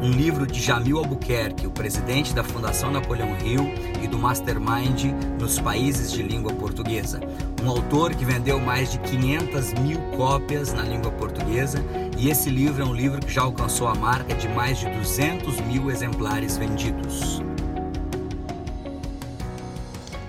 Um livro de Jamil Albuquerque, o presidente da Fundação Napoleão Hill e do Mastermind nos países de língua portuguesa. Um autor que vendeu mais de 500 mil cópias na língua portuguesa e esse livro é um livro que já alcançou a marca de mais de 200 mil exemplares vendidos.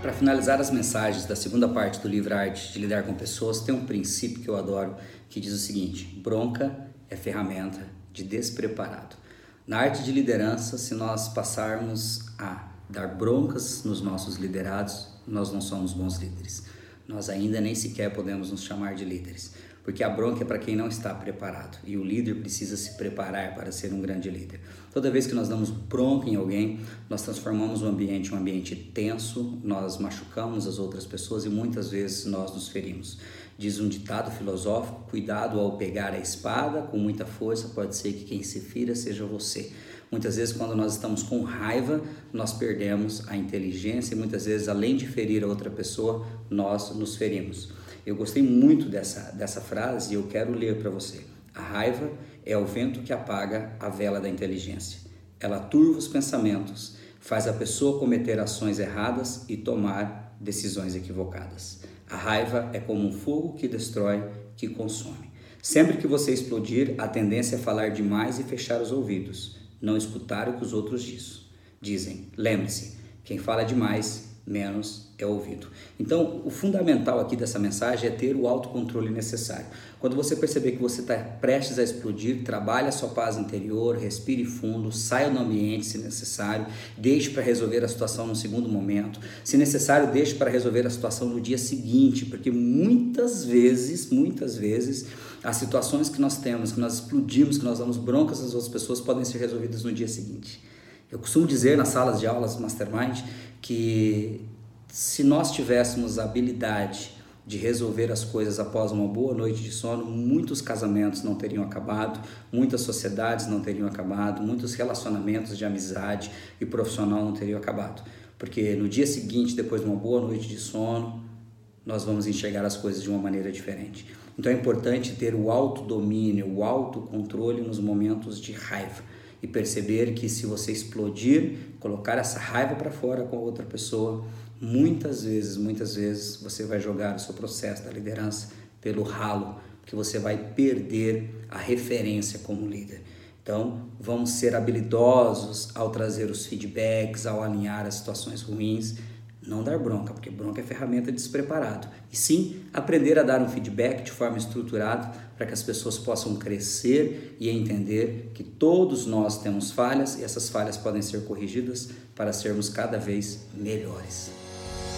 Para finalizar as mensagens da segunda parte do livro Arte de Lidar com Pessoas, tem um princípio que eu adoro que diz o seguinte: bronca é ferramenta de despreparado. Na arte de liderança, se nós passarmos a dar broncas nos nossos liderados, nós não somos bons líderes. Nós ainda nem sequer podemos nos chamar de líderes porque a bronca é para quem não está preparado e o líder precisa se preparar para ser um grande líder. Toda vez que nós damos bronca em alguém, nós transformamos o ambiente em um ambiente tenso, nós machucamos as outras pessoas e muitas vezes nós nos ferimos. Diz um ditado filosófico: cuidado ao pegar a espada com muita força, pode ser que quem se fira seja você. Muitas vezes, quando nós estamos com raiva, nós perdemos a inteligência e muitas vezes, além de ferir a outra pessoa, nós nos ferimos. Eu gostei muito dessa, dessa frase e eu quero ler para você. A raiva é o vento que apaga a vela da inteligência. Ela turva os pensamentos, faz a pessoa cometer ações erradas e tomar decisões equivocadas. A raiva é como um fogo que destrói, que consome. Sempre que você explodir, a tendência é falar demais e fechar os ouvidos, não escutar o que os outros dizem. Lembre-se, quem fala demais menos é ouvido. Então, o fundamental aqui dessa mensagem é ter o autocontrole necessário. Quando você perceber que você está prestes a explodir, trabalhe a sua paz interior, respire fundo, saia do ambiente se necessário, deixe para resolver a situação no segundo momento. Se necessário, deixe para resolver a situação no dia seguinte, porque muitas vezes, muitas vezes, as situações que nós temos, que nós explodimos, que nós damos broncas às outras pessoas, podem ser resolvidas no dia seguinte. Eu costumo dizer nas salas de aulas Mastermind que se nós tivéssemos a habilidade de resolver as coisas após uma boa noite de sono, muitos casamentos não teriam acabado, muitas sociedades não teriam acabado, muitos relacionamentos de amizade e profissional não teriam acabado. Porque no dia seguinte, depois de uma boa noite de sono, nós vamos enxergar as coisas de uma maneira diferente. Então é importante ter o autodomínio, o autocontrole nos momentos de raiva e perceber que se você explodir, colocar essa raiva para fora com outra pessoa, muitas vezes, muitas vezes você vai jogar o seu processo da liderança pelo ralo, porque você vai perder a referência como líder. Então, vamos ser habilidosos ao trazer os feedbacks, ao alinhar as situações ruins não dar bronca, porque bronca é ferramenta despreparado. E sim, aprender a dar um feedback de forma estruturada para que as pessoas possam crescer e entender que todos nós temos falhas e essas falhas podem ser corrigidas para sermos cada vez melhores.